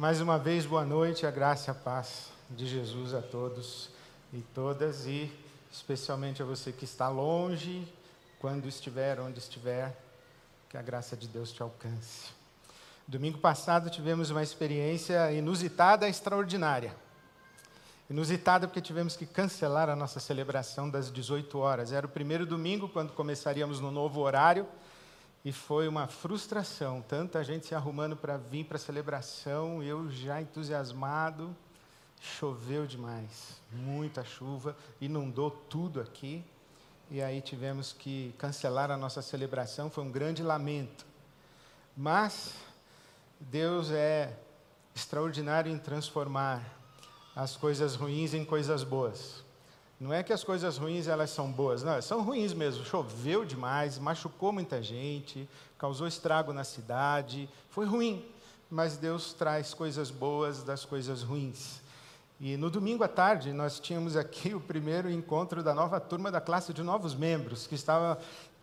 Mais uma vez, boa noite, a graça e a paz de Jesus a todos e todas, e especialmente a você que está longe, quando estiver, onde estiver, que a graça de Deus te alcance. Domingo passado tivemos uma experiência inusitada e extraordinária. Inusitada porque tivemos que cancelar a nossa celebração das 18 horas. Era o primeiro domingo, quando começaríamos no novo horário, e foi uma frustração, tanta gente se arrumando para vir para a celebração, eu já entusiasmado, choveu demais, muita chuva, inundou tudo aqui, e aí tivemos que cancelar a nossa celebração, foi um grande lamento. Mas Deus é extraordinário em transformar as coisas ruins em coisas boas. Não é que as coisas ruins elas são boas, não, são ruins mesmo. Choveu demais, machucou muita gente, causou estrago na cidade, foi ruim. Mas Deus traz coisas boas das coisas ruins. E no domingo à tarde nós tínhamos aqui o primeiro encontro da nova turma da classe de novos membros, que estava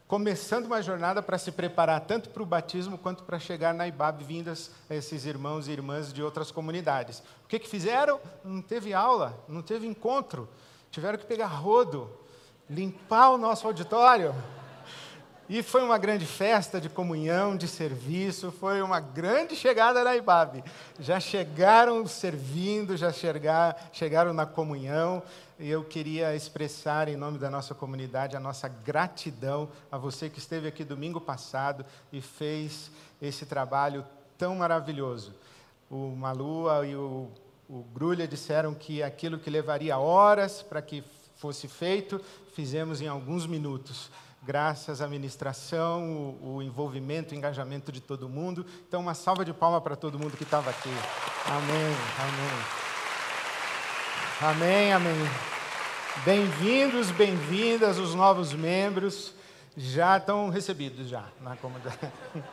começando uma jornada para se preparar tanto para o batismo quanto para chegar na IBAB, vindas esses irmãos e irmãs de outras comunidades. O que, que fizeram? Não teve aula, não teve encontro tiveram que pegar rodo, limpar o nosso auditório. E foi uma grande festa de comunhão, de serviço, foi uma grande chegada na IBAB. Já chegaram servindo, já chegar, chegaram na comunhão, e eu queria expressar em nome da nossa comunidade a nossa gratidão a você que esteve aqui domingo passado e fez esse trabalho tão maravilhoso. O Malua e o o Grulha disseram que aquilo que levaria horas para que fosse feito, fizemos em alguns minutos, graças à ministração, o, o, envolvimento, o engajamento de todo mundo. Então, uma salva de palmas para todo mundo que estava aqui. Amém, amém. Amém, amém. Bem-vindos, bem-vindas os novos membros. Já estão recebidos já na comunidade.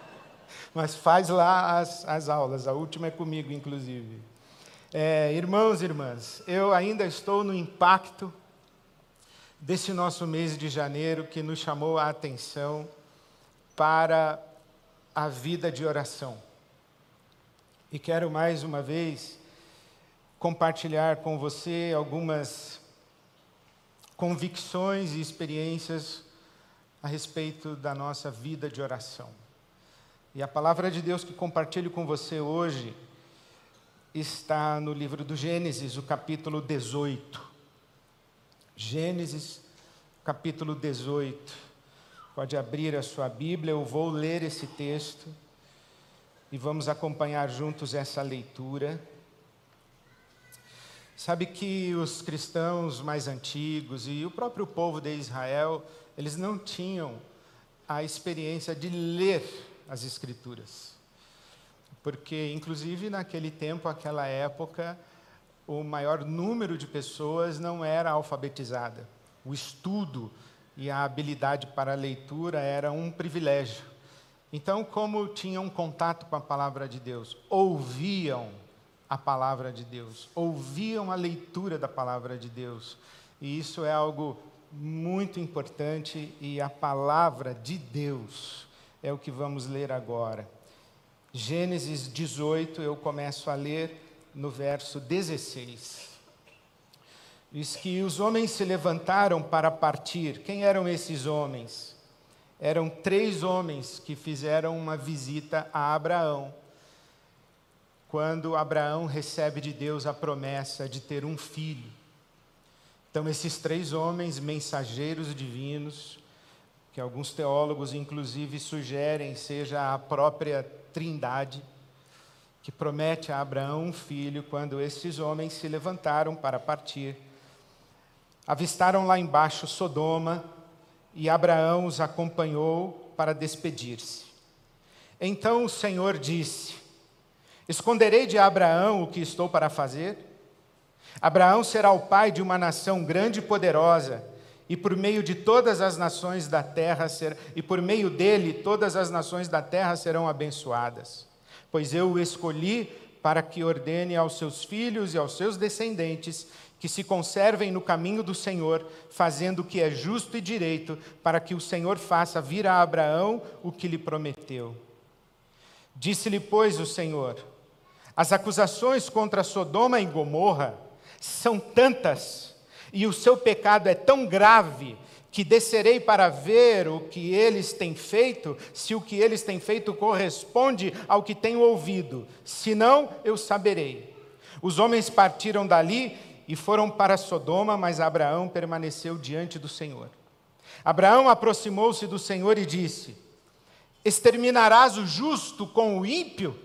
Mas faz lá as, as aulas, a última é comigo, inclusive. É, irmãos e irmãs, eu ainda estou no impacto desse nosso mês de janeiro que nos chamou a atenção para a vida de oração. E quero mais uma vez compartilhar com você algumas convicções e experiências a respeito da nossa vida de oração. E a palavra de Deus que compartilho com você hoje está no livro do Gênesis, o capítulo 18. Gênesis, capítulo 18. Pode abrir a sua Bíblia, eu vou ler esse texto e vamos acompanhar juntos essa leitura. Sabe que os cristãos mais antigos e o próprio povo de Israel, eles não tinham a experiência de ler as Escrituras porque, inclusive, naquele tempo, aquela época, o maior número de pessoas não era alfabetizada. O estudo e a habilidade para a leitura era um privilégio. Então, como tinham contato com a palavra de Deus, ouviam a palavra de Deus, ouviam a leitura da palavra de Deus. E isso é algo muito importante e a palavra de Deus é o que vamos ler agora. Gênesis 18, eu começo a ler no verso 16. Diz que os homens se levantaram para partir. Quem eram esses homens? Eram três homens que fizeram uma visita a Abraão. Quando Abraão recebe de Deus a promessa de ter um filho. Então, esses três homens, mensageiros divinos, que alguns teólogos inclusive sugerem seja a própria Trindade, que promete a Abraão um filho quando esses homens se levantaram para partir. Avistaram lá embaixo Sodoma e Abraão os acompanhou para despedir-se. Então o Senhor disse: Esconderei de Abraão o que estou para fazer? Abraão será o pai de uma nação grande e poderosa e por meio de todas as nações da terra ser, e por meio dele todas as nações da terra serão abençoadas. Pois eu o escolhi para que ordene aos seus filhos e aos seus descendentes que se conservem no caminho do Senhor, fazendo o que é justo e direito, para que o Senhor faça vir a Abraão o que lhe prometeu. Disse-lhe, pois, o Senhor: As acusações contra Sodoma e Gomorra são tantas, e o seu pecado é tão grave, que descerei para ver o que eles têm feito, se o que eles têm feito corresponde ao que tenho ouvido, senão eu saberei. Os homens partiram dali e foram para Sodoma, mas Abraão permaneceu diante do Senhor. Abraão aproximou-se do Senhor e disse: Exterminarás o justo com o ímpio?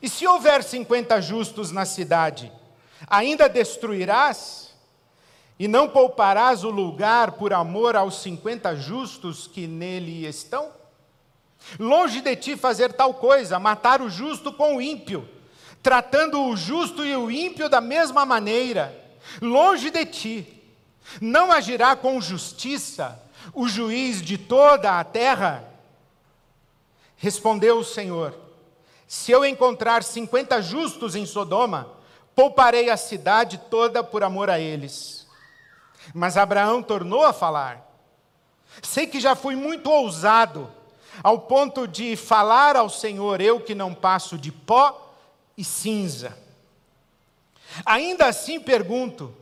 E se houver cinquenta justos na cidade, ainda destruirás? E não pouparás o lugar por amor aos cinquenta justos que nele estão? Longe de ti fazer tal coisa, matar o justo com o ímpio, tratando o justo e o ímpio da mesma maneira. Longe de ti, não agirá com justiça o juiz de toda a terra? Respondeu o Senhor: se eu encontrar cinquenta justos em Sodoma, pouparei a cidade toda por amor a eles. Mas Abraão tornou a falar. Sei que já fui muito ousado, ao ponto de falar ao Senhor, eu que não passo de pó e cinza. Ainda assim pergunto: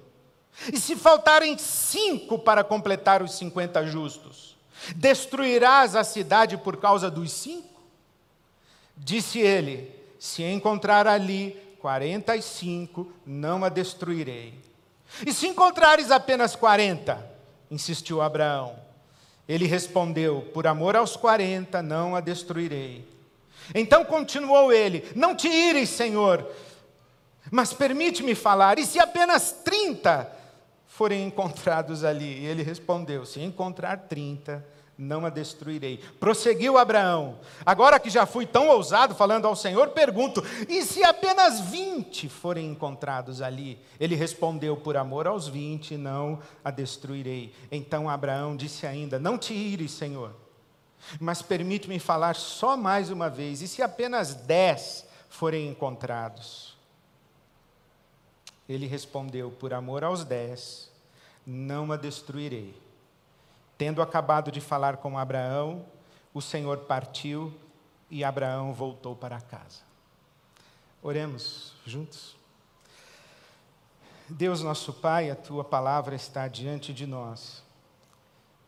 e se faltarem cinco para completar os cinquenta justos, destruirás a cidade por causa dos cinco? Disse ele: Se encontrar ali quarenta e cinco, não a destruirei. E se encontrares apenas quarenta? insistiu Abraão. Ele respondeu: Por amor aos quarenta, não a destruirei. Então continuou ele: Não te ires, Senhor, mas permite-me falar. E se apenas trinta forem encontrados ali? E ele respondeu: Se encontrar trinta, não a destruirei. Prosseguiu Abraão. Agora que já fui tão ousado falando ao Senhor, pergunto: e se apenas vinte forem encontrados ali? Ele respondeu: por amor aos vinte, não a destruirei. Então Abraão disse ainda: Não te ires, Senhor, mas permite-me falar só mais uma vez. E se apenas dez forem encontrados? Ele respondeu: Por amor aos dez, não a destruirei. Tendo acabado de falar com Abraão, o Senhor partiu e Abraão voltou para casa. Oremos juntos. Deus nosso Pai, a tua palavra está diante de nós.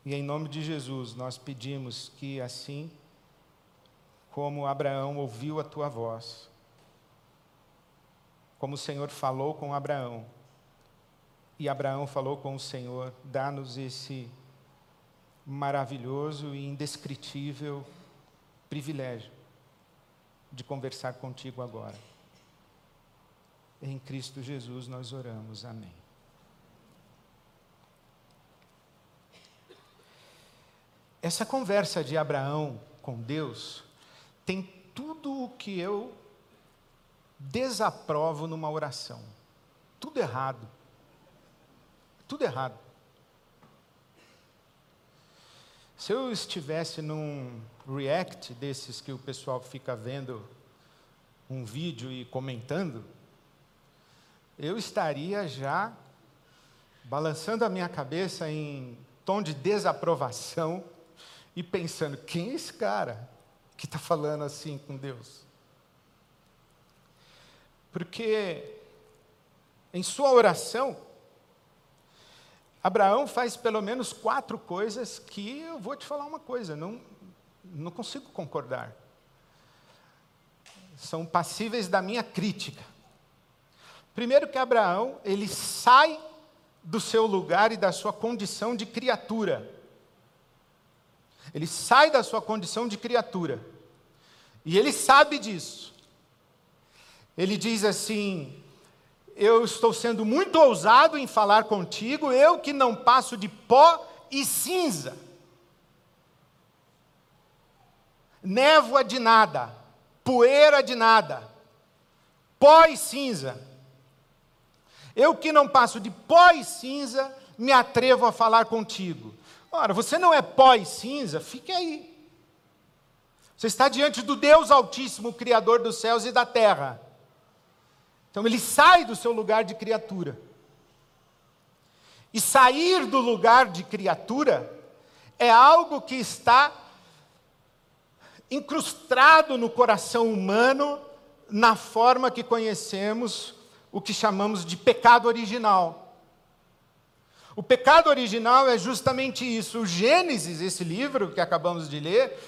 E em nome de Jesus, nós pedimos que assim como Abraão ouviu a tua voz, como o Senhor falou com Abraão, e Abraão falou com o Senhor, dá-nos esse maravilhoso e indescritível privilégio de conversar contigo agora. Em Cristo Jesus nós oramos. Amém. Essa conversa de Abraão com Deus tem tudo o que eu desaprovo numa oração. Tudo errado. Tudo errado. Se eu estivesse num react desses que o pessoal fica vendo um vídeo e comentando, eu estaria já balançando a minha cabeça em tom de desaprovação e pensando: quem é esse cara que está falando assim com Deus? Porque em sua oração, Abraão faz pelo menos quatro coisas que eu vou te falar uma coisa, não, não consigo concordar. São passíveis da minha crítica. Primeiro que Abraão, ele sai do seu lugar e da sua condição de criatura. Ele sai da sua condição de criatura. E ele sabe disso. Ele diz assim: eu estou sendo muito ousado em falar contigo, eu que não passo de pó e cinza. Névoa de nada, poeira de nada, pó e cinza. Eu que não passo de pó e cinza, me atrevo a falar contigo. Ora, você não é pó e cinza, fique aí. Você está diante do Deus Altíssimo, Criador dos céus e da terra. Então ele sai do seu lugar de criatura. E sair do lugar de criatura é algo que está incrustado no coração humano na forma que conhecemos o que chamamos de pecado original. O pecado original é justamente isso. O Gênesis, esse livro que acabamos de ler,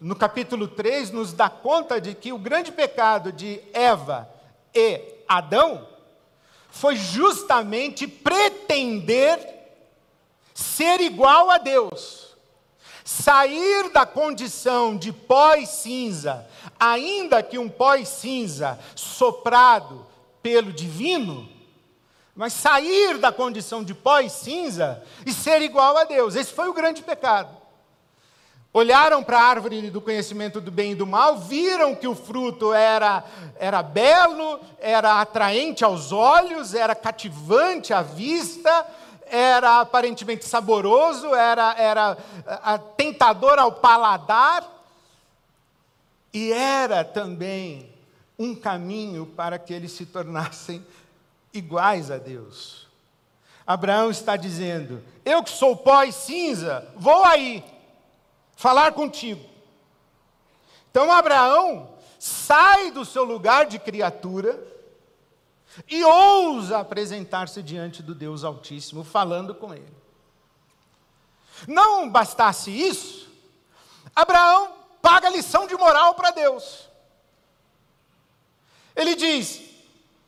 no capítulo 3, nos dá conta de que o grande pecado de Eva e Adão foi justamente pretender ser igual a Deus. Sair da condição de pó e cinza, ainda que um pó e cinza soprado pelo divino, mas sair da condição de pó e cinza e ser igual a Deus. Esse foi o grande pecado. Olharam para a árvore do conhecimento do bem e do mal, viram que o fruto era, era belo, era atraente aos olhos, era cativante à vista, era aparentemente saboroso, era, era tentador ao paladar, e era também um caminho para que eles se tornassem iguais a Deus. Abraão está dizendo: Eu que sou pó e cinza, vou aí falar contigo. Então Abraão sai do seu lugar de criatura e ousa apresentar-se diante do Deus Altíssimo, falando com ele. Não bastasse isso, Abraão paga lição de moral para Deus. Ele diz: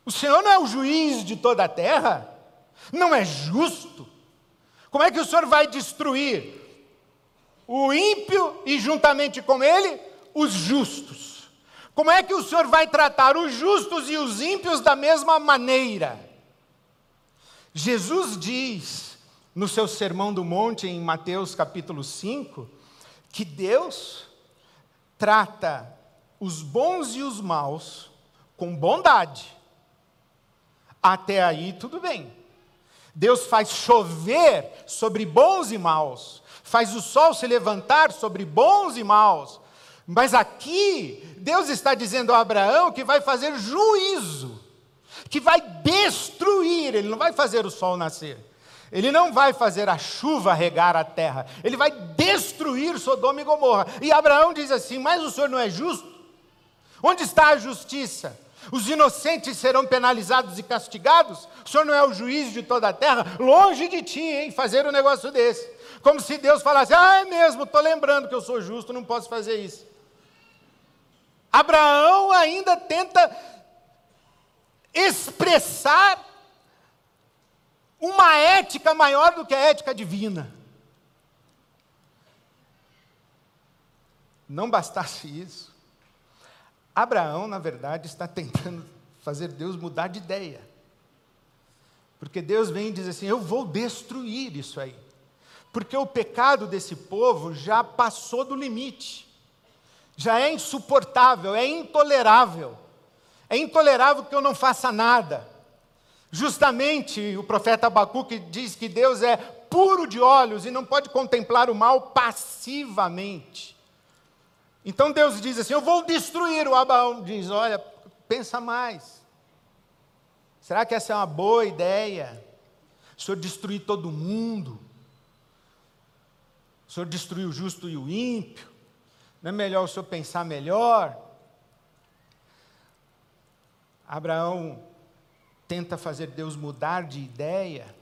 O Senhor não é o juiz de toda a terra? Não é justo? Como é que o Senhor vai destruir o ímpio e juntamente com ele os justos? Como é que o Senhor vai tratar os justos e os ímpios da mesma maneira? Jesus diz no seu Sermão do Monte, em Mateus capítulo 5, que Deus trata os bons e os maus com bondade. Até aí tudo bem. Deus faz chover sobre bons e maus, faz o sol se levantar sobre bons e maus. Mas aqui, Deus está dizendo a Abraão que vai fazer juízo, que vai destruir, ele não vai fazer o sol nascer. Ele não vai fazer a chuva regar a terra, ele vai destruir Sodoma e Gomorra. E Abraão diz assim: Mas o senhor não é justo? Onde está a justiça? Os inocentes serão penalizados e castigados? O Senhor não é o juiz de toda a terra? Longe de ti, hein, fazer um negócio desse. Como se Deus falasse: Ah, é mesmo, estou lembrando que eu sou justo, não posso fazer isso. Abraão ainda tenta expressar uma ética maior do que a ética divina. Não bastasse isso, Abraão, na verdade, está tentando fazer Deus mudar de ideia. Porque Deus vem e diz assim: Eu vou destruir isso aí. Porque o pecado desse povo já passou do limite, já é insuportável, é intolerável. É intolerável que eu não faça nada. Justamente o profeta Abacuque diz que Deus é puro de olhos e não pode contemplar o mal passivamente. Então Deus diz assim: Eu vou destruir. O Abraão diz: Olha, pensa mais. Será que essa é uma boa ideia? O Senhor destruir todo mundo? O Senhor destruir o justo e o ímpio? Não é melhor o Senhor pensar melhor? Abraão tenta fazer Deus mudar de ideia.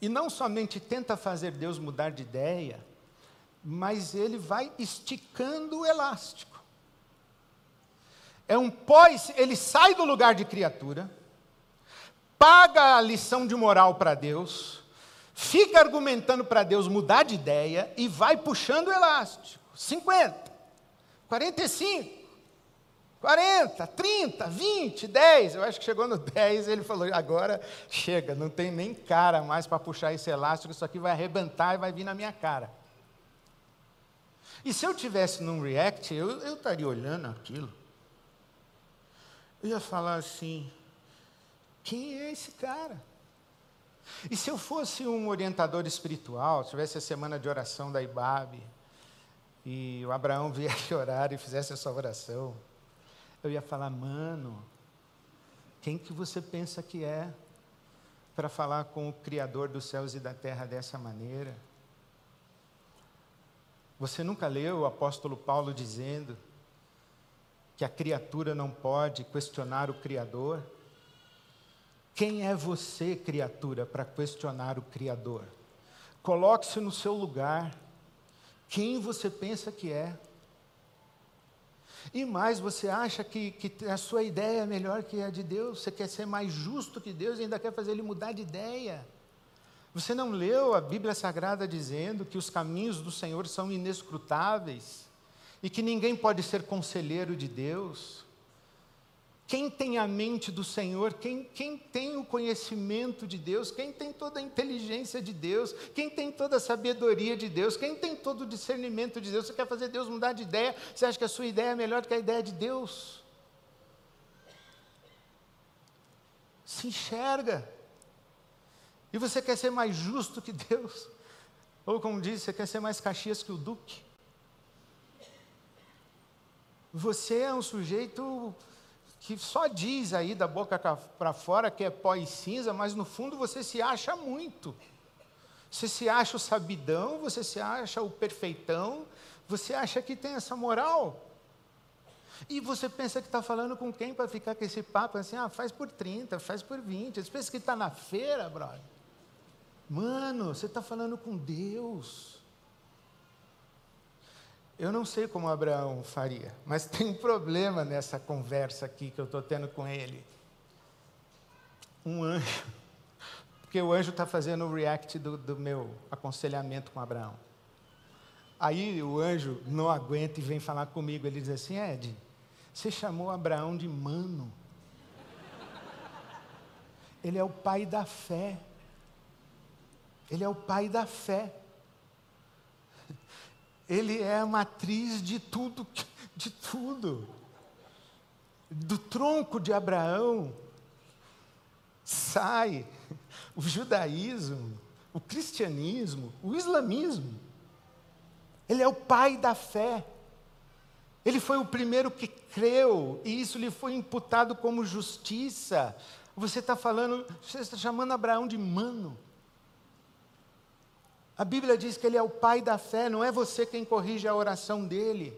E não somente tenta fazer Deus mudar de ideia, mas ele vai esticando o elástico. É um pós, ele sai do lugar de criatura, paga a lição de moral para Deus, fica argumentando para Deus mudar de ideia e vai puxando o elástico. 50, 45, 40, 30, 20, 10. Eu acho que chegou no 10 ele falou: agora chega, não tem nem cara mais para puxar esse elástico, isso aqui vai arrebentar e vai vir na minha cara. E se eu tivesse num react, eu, eu estaria olhando aquilo. Eu ia falar assim: quem é esse cara? E se eu fosse um orientador espiritual, tivesse a semana de oração da IBAB, e o Abraão viesse orar e fizesse essa oração, eu ia falar, mano, quem que você pensa que é para falar com o Criador dos céus e da terra dessa maneira? Você nunca leu o apóstolo Paulo dizendo que a criatura não pode questionar o Criador? Quem é você, criatura, para questionar o Criador? Coloque-se no seu lugar. Quem você pensa que é? E mais, você acha que, que a sua ideia é melhor que a de Deus? Você quer ser mais justo que Deus e ainda quer fazer ele mudar de ideia? Você não leu a Bíblia Sagrada dizendo que os caminhos do Senhor são inescrutáveis e que ninguém pode ser conselheiro de Deus? Quem tem a mente do Senhor, quem, quem tem o conhecimento de Deus, quem tem toda a inteligência de Deus, quem tem toda a sabedoria de Deus, quem tem todo o discernimento de Deus, você quer fazer Deus mudar de ideia, você acha que a sua ideia é melhor do que a ideia de Deus? Se enxerga. E você quer ser mais justo que Deus? Ou como diz, você quer ser mais Caxias que o Duque? Você é um sujeito que só diz aí da boca para fora que é pó e cinza, mas no fundo você se acha muito. Você se acha o sabidão, você se acha o perfeitão, você acha que tem essa moral. E você pensa que está falando com quem para ficar com esse papo assim, ah, faz por 30, faz por 20. Você pensa que está na feira, brother. Mano, você está falando com Deus. Eu não sei como Abraão faria, mas tem um problema nessa conversa aqui que eu estou tendo com ele. Um anjo, porque o anjo está fazendo o react do, do meu aconselhamento com Abraão. Aí o anjo não aguenta e vem falar comigo. Ele diz assim: Ed, você chamou Abraão de mano. Ele é o pai da fé. Ele é o pai da fé. Ele é a matriz de tudo, de tudo. Do tronco de Abraão sai o judaísmo, o cristianismo, o islamismo. Ele é o pai da fé. Ele foi o primeiro que creu, e isso lhe foi imputado como justiça. Você está falando, você está chamando Abraão de mano. A Bíblia diz que ele é o pai da fé, não é você quem corrige a oração dele.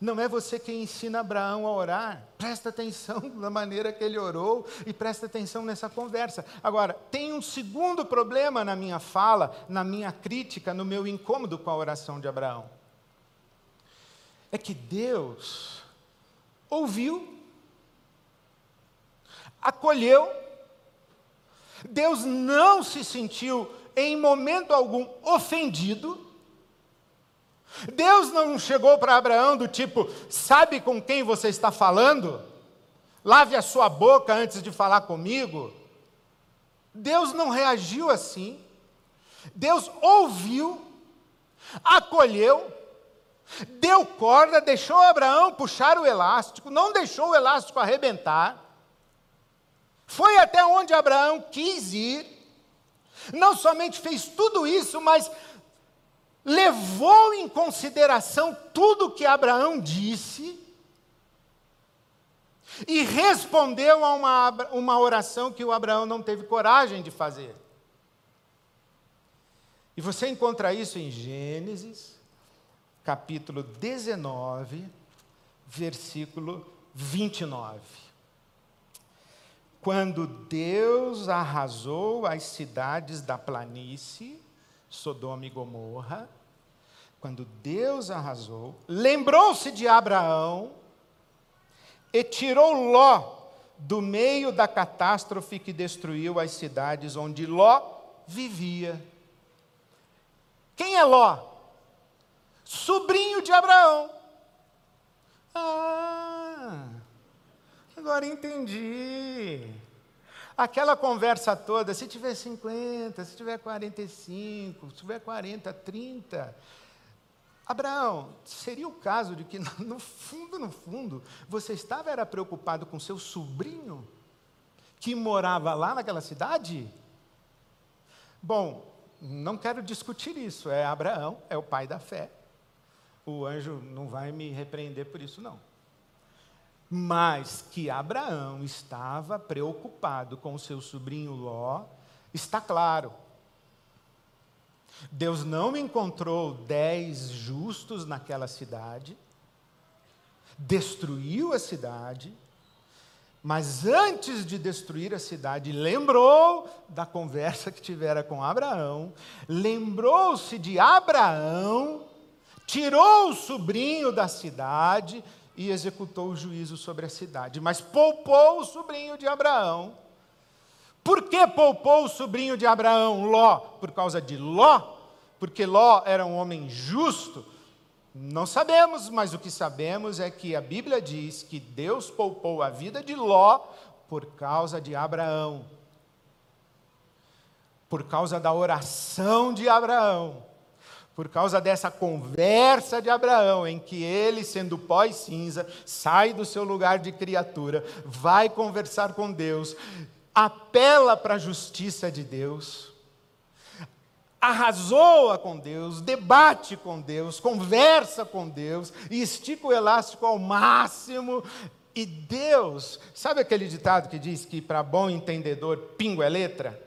Não é você quem ensina Abraão a orar. Presta atenção na maneira que ele orou e presta atenção nessa conversa. Agora, tem um segundo problema na minha fala, na minha crítica, no meu incômodo com a oração de Abraão. É que Deus ouviu, acolheu, Deus não se sentiu em momento algum ofendido. Deus não chegou para Abraão do tipo, sabe com quem você está falando? Lave a sua boca antes de falar comigo. Deus não reagiu assim. Deus ouviu, acolheu, deu corda, deixou Abraão puxar o elástico, não deixou o elástico arrebentar. Foi até onde Abraão quis ir, não somente fez tudo isso, mas levou em consideração tudo que Abraão disse e respondeu a uma, uma oração que o Abraão não teve coragem de fazer. E você encontra isso em Gênesis, capítulo 19, versículo 29 quando Deus arrasou as cidades da planície, Sodoma e Gomorra, quando Deus arrasou, lembrou-se de Abraão e tirou Ló do meio da catástrofe que destruiu as cidades onde Ló vivia. Quem é Ló? Sobrinho de Abraão. Ah, Agora entendi. Aquela conversa toda, se tiver 50, se tiver 45, se tiver 40, 30. Abraão, seria o caso de que, no fundo, no fundo, você estava era preocupado com seu sobrinho, que morava lá naquela cidade? Bom, não quero discutir isso. É Abraão, é o pai da fé. O anjo não vai me repreender por isso, não mas que Abraão estava preocupado com seu sobrinho Ló, está claro. Deus não encontrou dez justos naquela cidade. destruiu a cidade, mas antes de destruir a cidade, lembrou da conversa que tivera com Abraão, lembrou-se de Abraão, tirou o sobrinho da cidade e executou o juízo sobre a cidade, mas poupou o sobrinho de Abraão. Por que poupou o sobrinho de Abraão, Ló? Por causa de Ló? Porque Ló era um homem justo? Não sabemos, mas o que sabemos é que a Bíblia diz que Deus poupou a vida de Ló por causa de Abraão. Por causa da oração de Abraão. Por causa dessa conversa de Abraão, em que ele, sendo pó e cinza, sai do seu lugar de criatura, vai conversar com Deus, apela para a justiça de Deus arrazoa com Deus, debate com Deus, conversa com Deus e estica o elástico ao máximo. E Deus, sabe aquele ditado que diz que para bom entendedor, pingo é letra?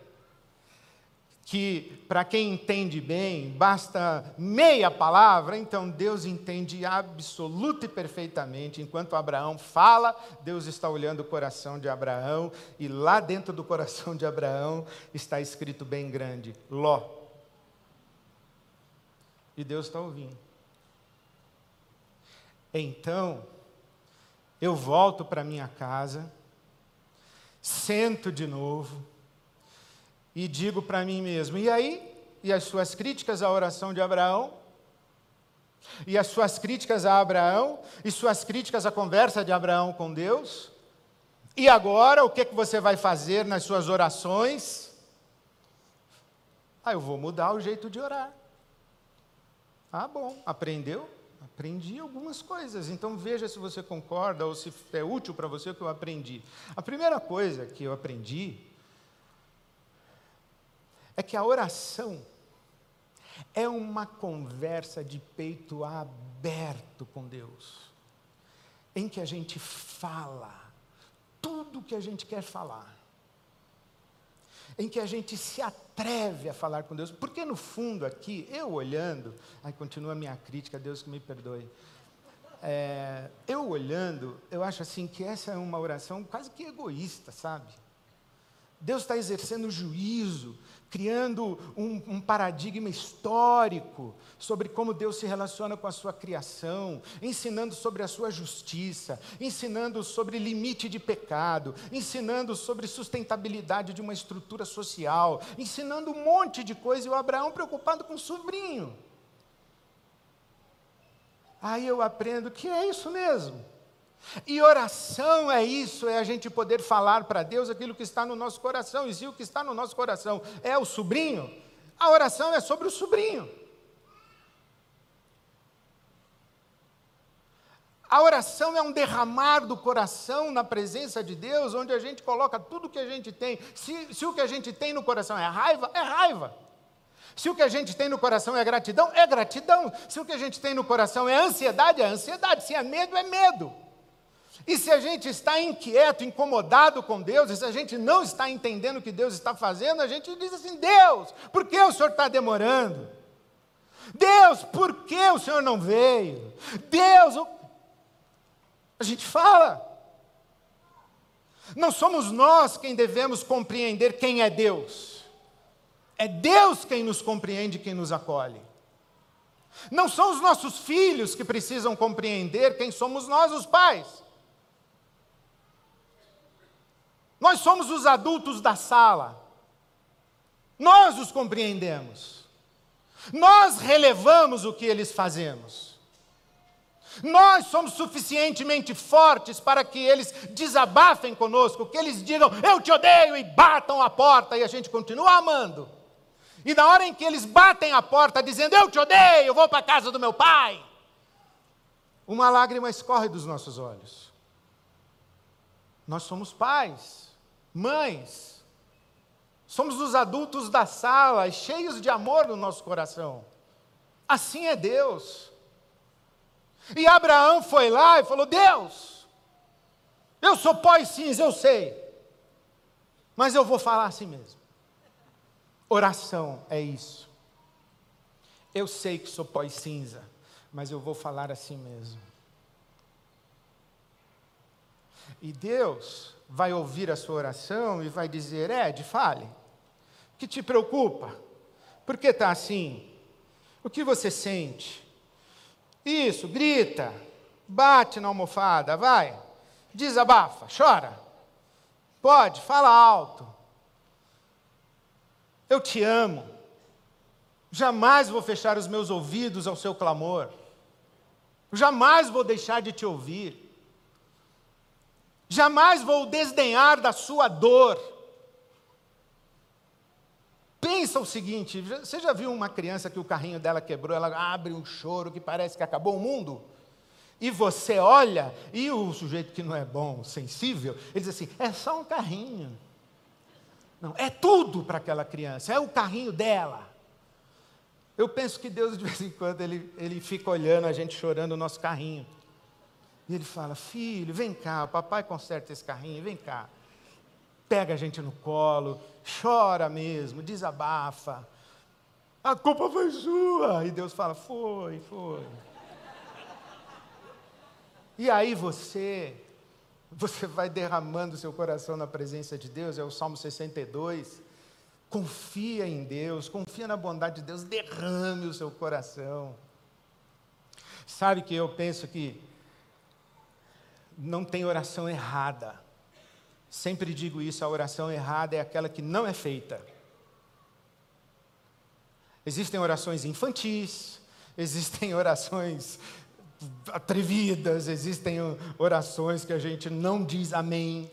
Que para quem entende bem, basta meia palavra, então Deus entende absoluta e perfeitamente. Enquanto Abraão fala, Deus está olhando o coração de Abraão, e lá dentro do coração de Abraão está escrito bem grande: Ló e Deus está ouvindo. Então, eu volto para minha casa, sento de novo e digo para mim mesmo: e aí? E as suas críticas à oração de Abraão? E as suas críticas a Abraão? E suas críticas à conversa de Abraão com Deus? E agora, o que, que você vai fazer nas suas orações? Ah, eu vou mudar o jeito de orar. Ah, bom, aprendeu? Aprendi algumas coisas, então veja se você concorda ou se é útil para você o que eu aprendi. A primeira coisa que eu aprendi é que a oração é uma conversa de peito aberto com Deus, em que a gente fala tudo o que a gente quer falar em que a gente se atreve a falar com Deus, porque no fundo aqui, eu olhando, aí continua a minha crítica, Deus que me perdoe. É, eu olhando, eu acho assim que essa é uma oração quase que egoísta, sabe? Deus está exercendo juízo, criando um, um, paradigma histórico sobre como Deus se relaciona com a sua criação, ensinando sobre a sua justiça, ensinando sobre limite de pecado, ensinando sobre sustentabilidade de uma estrutura social, ensinando um monte de coisa e o Abraão preocupado com o sobrinho. Aí eu aprendo que é isso mesmo. E oração é isso, é a gente poder falar para Deus aquilo que está no nosso coração. E se o que está no nosso coração é o sobrinho, a oração é sobre o sobrinho. A oração é um derramar do coração na presença de Deus, onde a gente coloca tudo o que a gente tem. Se, se o que a gente tem no coração é raiva, é raiva. Se o que a gente tem no coração é gratidão, é gratidão. Se o que a gente tem no coração é ansiedade, é ansiedade. Se é medo, é medo. E se a gente está inquieto, incomodado com Deus, e se a gente não está entendendo o que Deus está fazendo, a gente diz assim: Deus, por que o Senhor está demorando? Deus, por que o Senhor não veio? Deus, a gente fala. Não somos nós quem devemos compreender quem é Deus. É Deus quem nos compreende, quem nos acolhe. Não são os nossos filhos que precisam compreender quem somos nós, os pais. Nós somos os adultos da sala. Nós os compreendemos. Nós relevamos o que eles fazemos. Nós somos suficientemente fortes para que eles desabafem conosco, que eles digam, eu te odeio, e batam a porta, e a gente continua amando. E na hora em que eles batem a porta dizendo, eu te odeio, eu vou para a casa do meu pai, uma lágrima escorre dos nossos olhos. Nós somos pais. Mães, somos os adultos da sala, cheios de amor no nosso coração. Assim é Deus. E Abraão foi lá e falou: Deus, eu sou pó e cinza, eu sei, mas eu vou falar assim mesmo. Oração é isso. Eu sei que sou pó e cinza, mas eu vou falar assim mesmo. E Deus vai ouvir a sua oração e vai dizer: Ed, fale. O que te preocupa? Por que está assim? O que você sente? Isso, grita, bate na almofada, vai, desabafa, chora. Pode, fala alto. Eu te amo. Jamais vou fechar os meus ouvidos ao seu clamor. Jamais vou deixar de te ouvir. Jamais vou desdenhar da sua dor. Pensa o seguinte: você já viu uma criança que o carrinho dela quebrou, ela abre um choro que parece que acabou o mundo? E você olha, e o sujeito que não é bom, sensível, ele diz assim: é só um carrinho. Não, é tudo para aquela criança, é o carrinho dela. Eu penso que Deus, de vez em quando, ele, ele fica olhando a gente chorando o nosso carrinho. E ele fala: Filho, vem cá, o papai conserta esse carrinho, vem cá. Pega a gente no colo, chora mesmo, desabafa. A culpa foi sua. E Deus fala: Foi, foi. E aí você, você vai derramando seu coração na presença de Deus, é o Salmo 62. Confia em Deus, confia na bondade de Deus, derrame o seu coração. Sabe que eu penso que não tem oração errada. Sempre digo isso: a oração errada é aquela que não é feita. Existem orações infantis, existem orações atrevidas, existem orações que a gente não diz amém.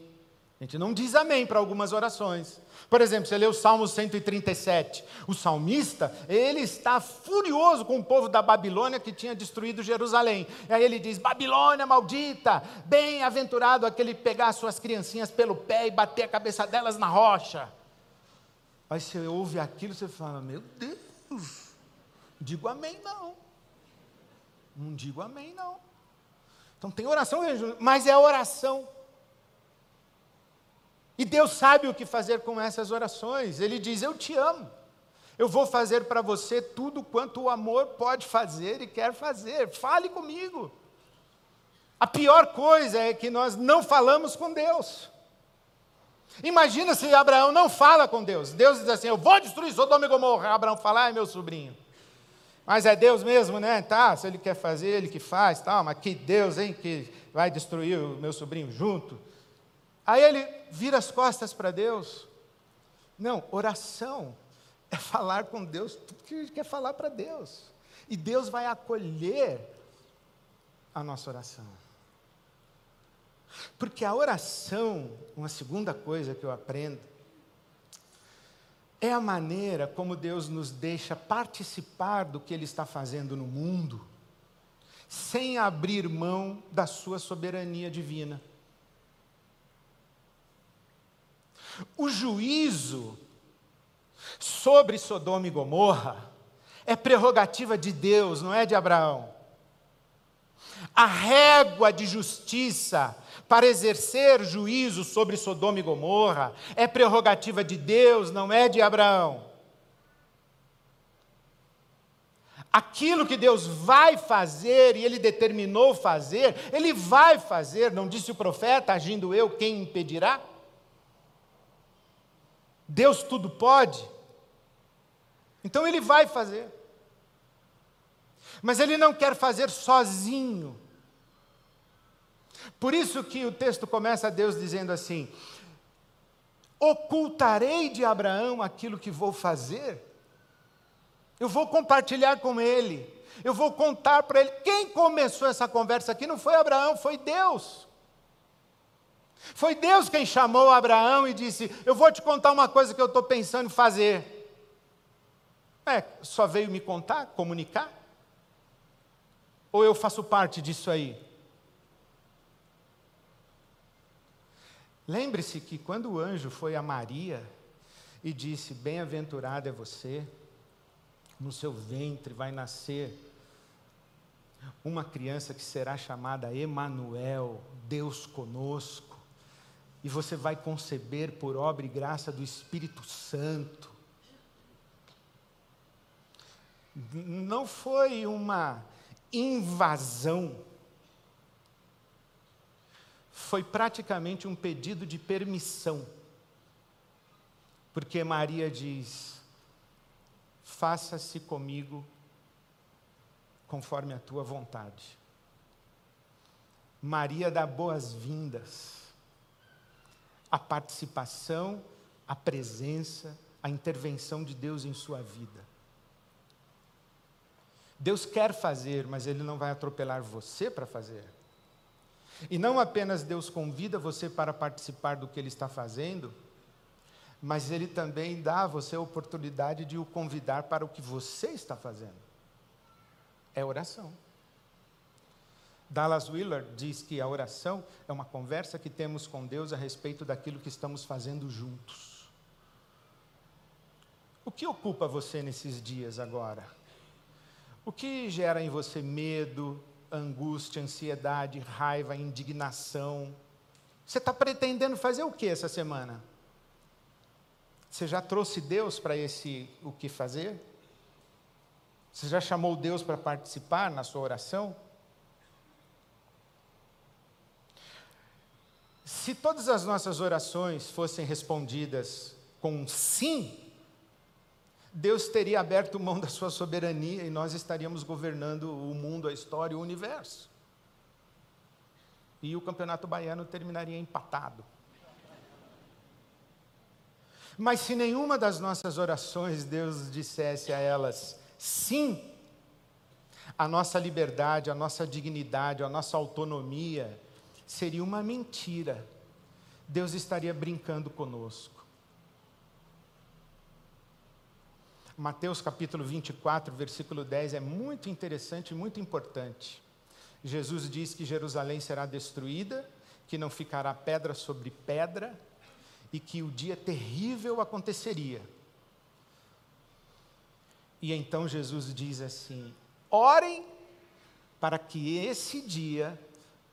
A gente não diz amém para algumas orações. Por exemplo, você lê o Salmo 137. O salmista, ele está furioso com o povo da Babilônia que tinha destruído Jerusalém. E aí ele diz: Babilônia maldita, bem-aventurado aquele pegar suas criancinhas pelo pé e bater a cabeça delas na rocha. Aí você ouve aquilo você fala: Meu Deus, digo amém não. Não digo amém não. Então tem oração, mas é oração e Deus sabe o que fazer com essas orações. Ele diz: Eu te amo. Eu vou fazer para você tudo quanto o amor pode fazer e quer fazer. Fale comigo. A pior coisa é que nós não falamos com Deus. Imagina se Abraão não fala com Deus. Deus diz assim: Eu vou destruir Sodoma e Gomorra. Abraão fala: Ai, meu sobrinho. Mas é Deus mesmo, né? Tá, se ele quer fazer, ele que faz, tá, mas que Deus, hein, que vai destruir o meu sobrinho junto. Aí ele vira as costas para Deus. Não, oração é falar com Deus tudo que a gente quer falar para Deus. E Deus vai acolher a nossa oração. Porque a oração, uma segunda coisa que eu aprendo, é a maneira como Deus nos deixa participar do que Ele está fazendo no mundo, sem abrir mão da Sua soberania divina. O juízo sobre Sodoma e Gomorra é prerrogativa de Deus, não é de Abraão. A régua de justiça para exercer juízo sobre Sodoma e Gomorra é prerrogativa de Deus, não é de Abraão. Aquilo que Deus vai fazer e Ele determinou fazer, Ele vai fazer, não disse o profeta, agindo eu, quem impedirá? Deus tudo pode. Então ele vai fazer. Mas ele não quer fazer sozinho. Por isso que o texto começa a Deus dizendo assim: Ocultarei de Abraão aquilo que vou fazer. Eu vou compartilhar com ele. Eu vou contar para ele. Quem começou essa conversa aqui não foi Abraão, foi Deus. Foi Deus quem chamou Abraão e disse: Eu vou te contar uma coisa que eu estou pensando em fazer. É, só veio me contar, comunicar? Ou eu faço parte disso aí? Lembre-se que quando o anjo foi a Maria e disse: Bem-aventurada é você, no seu ventre vai nascer uma criança que será chamada Emanuel, Deus conosco e você vai conceber por obra e graça do Espírito Santo. Não foi uma invasão, foi praticamente um pedido de permissão. Porque Maria diz: Faça-se comigo conforme a tua vontade. Maria dá boas-vindas à participação, à presença, à intervenção de Deus em sua vida. Deus quer fazer, mas Ele não vai atropelar você para fazer. E não apenas Deus convida você para participar do que Ele está fazendo, mas Ele também dá a você a oportunidade de o convidar para o que você está fazendo. É oração. Dallas Willard diz que a oração é uma conversa que temos com Deus a respeito daquilo que estamos fazendo juntos. O que ocupa você nesses dias agora? O que gera em você medo, angústia, ansiedade, raiva, indignação? Você está pretendendo fazer o que essa semana? Você já trouxe Deus para esse o que fazer? Você já chamou Deus para participar na sua oração? Se todas as nossas orações fossem respondidas com sim, Deus teria aberto mão da sua soberania e nós estaríamos governando o mundo, a história, o universo. E o campeonato baiano terminaria empatado. Mas se nenhuma das nossas orações Deus dissesse a elas sim, a nossa liberdade, a nossa dignidade, a nossa autonomia, seria uma mentira. Deus estaria brincando conosco. Mateus capítulo 24, versículo 10 é muito interessante e muito importante. Jesus diz que Jerusalém será destruída, que não ficará pedra sobre pedra e que o dia terrível aconteceria. E então Jesus diz assim: orem para que esse dia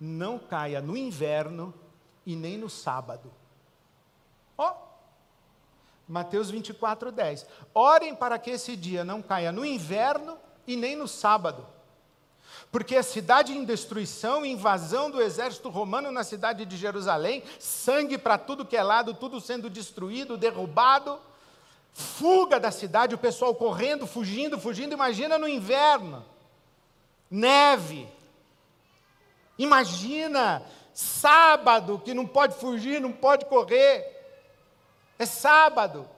não caia no inverno e nem no sábado. Ó, oh, Mateus 24, 10. Orem para que esse dia não caia no inverno e nem no sábado. Porque a cidade em destruição, invasão do exército romano na cidade de Jerusalém, sangue para tudo que é lado, tudo sendo destruído, derrubado, fuga da cidade, o pessoal correndo, fugindo, fugindo. Imagina no inverno, neve, Imagina, sábado, que não pode fugir, não pode correr. É sábado.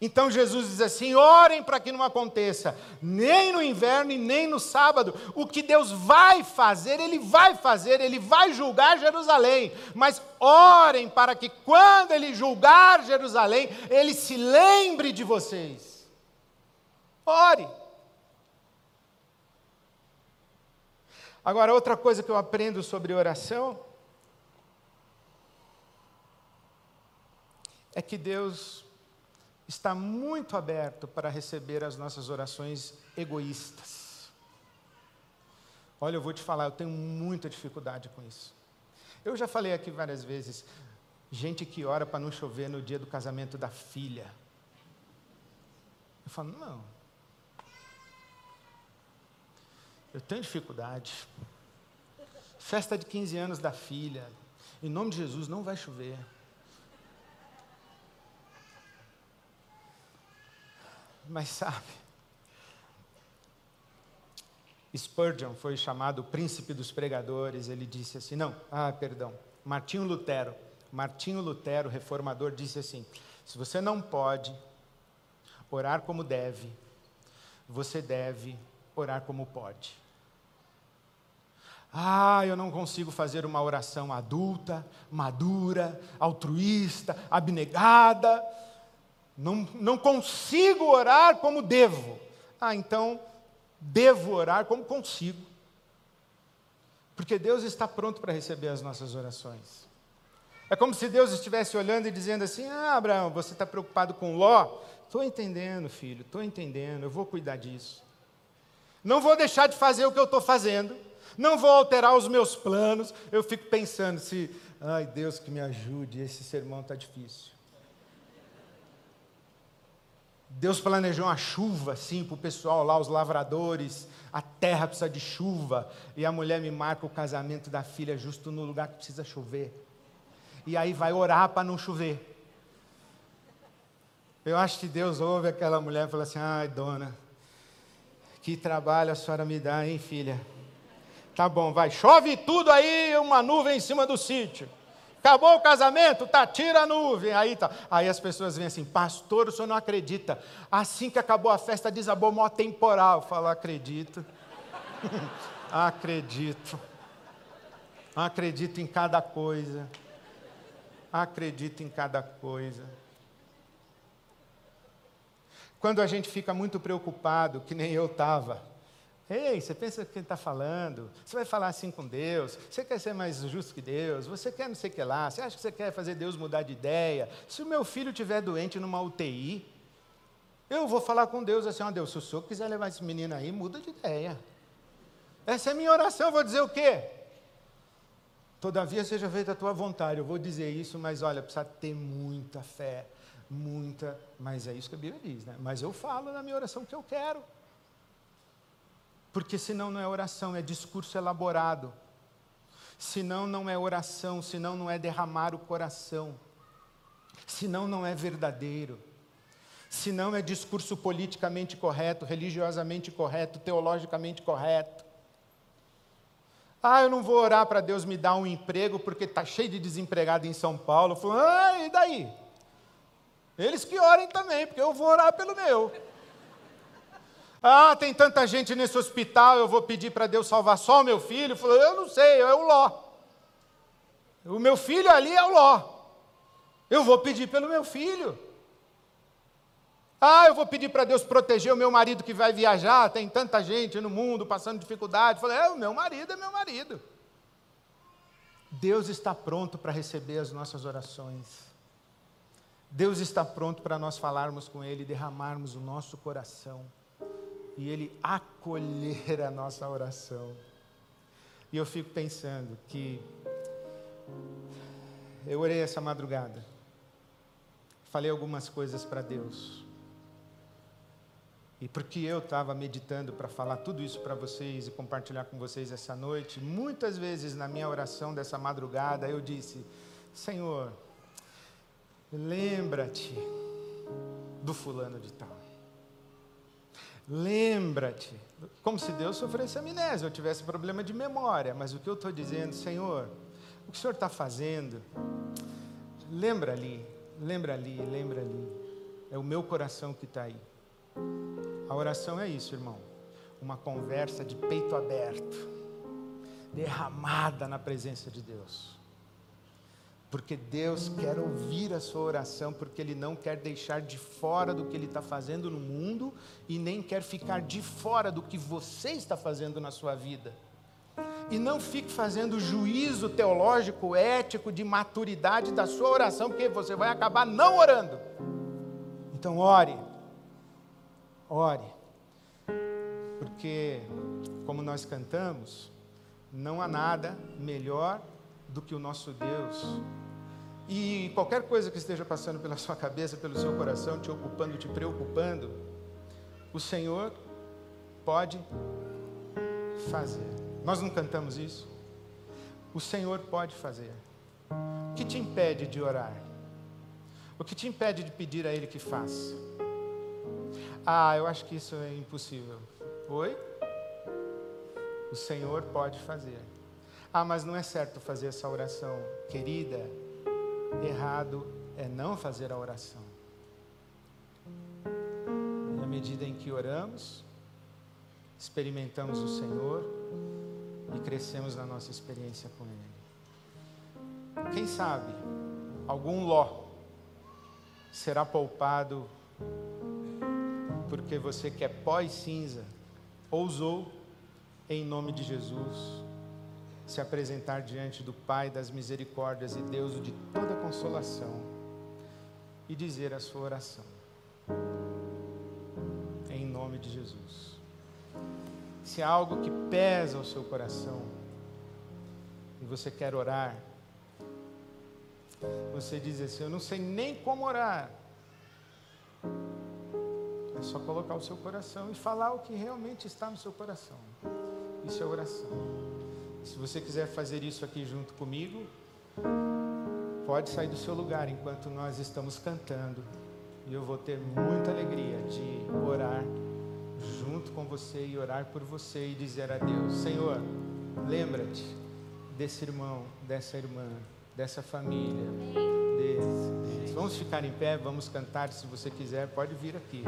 Então Jesus diz assim: orem para que não aconteça, nem no inverno e nem no sábado. O que Deus vai fazer, Ele vai fazer, Ele vai julgar Jerusalém. Mas orem para que quando Ele julgar Jerusalém, Ele se lembre de vocês. Ore. Agora, outra coisa que eu aprendo sobre oração é que Deus está muito aberto para receber as nossas orações egoístas. Olha, eu vou te falar, eu tenho muita dificuldade com isso. Eu já falei aqui várias vezes, gente que ora para não chover no dia do casamento da filha. Eu falo, não, Eu tenho dificuldade. Festa de 15 anos da filha. Em nome de Jesus, não vai chover. Mas sabe, Spurgeon foi chamado o príncipe dos pregadores. Ele disse assim: não, ah, perdão, Martinho Lutero. Martinho Lutero, reformador, disse assim: se você não pode orar como deve, você deve orar como pode. Ah, eu não consigo fazer uma oração adulta, madura, altruísta, abnegada. Não, não consigo orar como devo. Ah, então devo orar como consigo. Porque Deus está pronto para receber as nossas orações. É como se Deus estivesse olhando e dizendo assim: Ah, Abraão, você está preocupado com Ló? Estou entendendo, filho, estou entendendo, eu vou cuidar disso. Não vou deixar de fazer o que eu estou fazendo não vou alterar os meus planos. Eu fico pensando se, ai Deus que me ajude, esse sermão está difícil. Deus planejou uma chuva assim para o pessoal lá, os lavradores. A terra precisa de chuva. E a mulher me marca o casamento da filha justo no lugar que precisa chover. E aí vai orar para não chover. Eu acho que Deus ouve aquela mulher e fala assim: ai, dona, que trabalho a senhora me dá, hein, filha? Tá bom, vai, chove tudo aí, uma nuvem em cima do sítio. Acabou o casamento? Tá, tira a nuvem. Aí, tá. aí as pessoas vêm assim, pastor, o senhor não acredita. Assim que acabou a festa, desabou mó temporal. Eu falo, acredito. acredito. Acredito em cada coisa. Acredito em cada coisa. Quando a gente fica muito preocupado, que nem eu estava, Ei, você pensa que ele está falando? Você vai falar assim com Deus? Você quer ser mais justo que Deus? Você quer não sei o que lá? Você acha que você quer fazer Deus mudar de ideia? Se o meu filho estiver doente numa UTI, eu vou falar com Deus assim: ó oh, Deus, se o senhor quiser levar esse menino aí, muda de ideia. Essa é a minha oração. Eu vou dizer o quê? Todavia seja feita a tua vontade. Eu vou dizer isso, mas olha, precisa ter muita fé. Muita, mas é isso que a Bíblia diz, né? Mas eu falo na minha oração o que eu quero. Porque senão não é oração, é discurso elaborado. Senão não é oração, senão não é derramar o coração. Senão não é verdadeiro. Senão é discurso politicamente correto, religiosamente correto, teologicamente correto. Ah, eu não vou orar para Deus me dar um emprego porque está cheio de desempregado em São Paulo. Falo, ah, e daí? Eles que orem também, porque eu vou orar pelo meu. Ah, tem tanta gente nesse hospital, eu vou pedir para Deus salvar só o meu filho. Falou, eu não sei, é o Ló. O meu filho ali é o Ló. Eu vou pedir pelo meu filho. Ah, eu vou pedir para Deus proteger o meu marido que vai viajar, tem tanta gente no mundo passando dificuldade. Falei, é, o meu marido é meu marido. Deus está pronto para receber as nossas orações. Deus está pronto para nós falarmos com Ele, derramarmos o nosso coração e Ele acolher a nossa oração. E eu fico pensando que eu orei essa madrugada, falei algumas coisas para Deus. E porque eu estava meditando para falar tudo isso para vocês e compartilhar com vocês essa noite, muitas vezes na minha oração dessa madrugada eu disse: Senhor, lembra-te do fulano de tal. Lembra-te. Como se Deus sofresse amnésia, eu tivesse problema de memória. Mas o que eu estou dizendo, Senhor, o que o Senhor está fazendo? Lembra ali, lembra ali, lembra ali. É o meu coração que está aí. A oração é isso, irmão. Uma conversa de peito aberto, derramada na presença de Deus porque Deus quer ouvir a sua oração, porque Ele não quer deixar de fora do que Ele está fazendo no mundo e nem quer ficar de fora do que você está fazendo na sua vida. E não fique fazendo juízo teológico, ético, de maturidade da sua oração, porque você vai acabar não orando. Então, ore, ore, porque, como nós cantamos, não há nada melhor do que o nosso Deus. E qualquer coisa que esteja passando pela sua cabeça, pelo seu coração, te ocupando, te preocupando, o Senhor pode fazer. Nós não cantamos isso? O Senhor pode fazer. O que te impede de orar? O que te impede de pedir a Ele que faça? Ah, eu acho que isso é impossível. Oi? O Senhor pode fazer. Ah, mas não é certo fazer essa oração. Querida, errado é não fazer a oração. Na medida em que oramos, experimentamos o Senhor e crescemos na nossa experiência com Ele. Quem sabe, algum Ló será poupado porque você que é pó e cinza ousou, em nome de Jesus, se apresentar diante do Pai das misericórdias e Deus de toda consolação e dizer a sua oração. Em nome de Jesus. Se há algo que pesa o seu coração e você quer orar, você diz assim: Eu não sei nem como orar. É só colocar o seu coração e falar o que realmente está no seu coração. Isso é oração. Se você quiser fazer isso aqui junto comigo, pode sair do seu lugar enquanto nós estamos cantando. E eu vou ter muita alegria de orar junto com você e orar por você e dizer a Deus: Senhor, lembra-te desse irmão, dessa irmã, dessa família. Desse, desse. Vamos ficar em pé, vamos cantar. Se você quiser, pode vir aqui.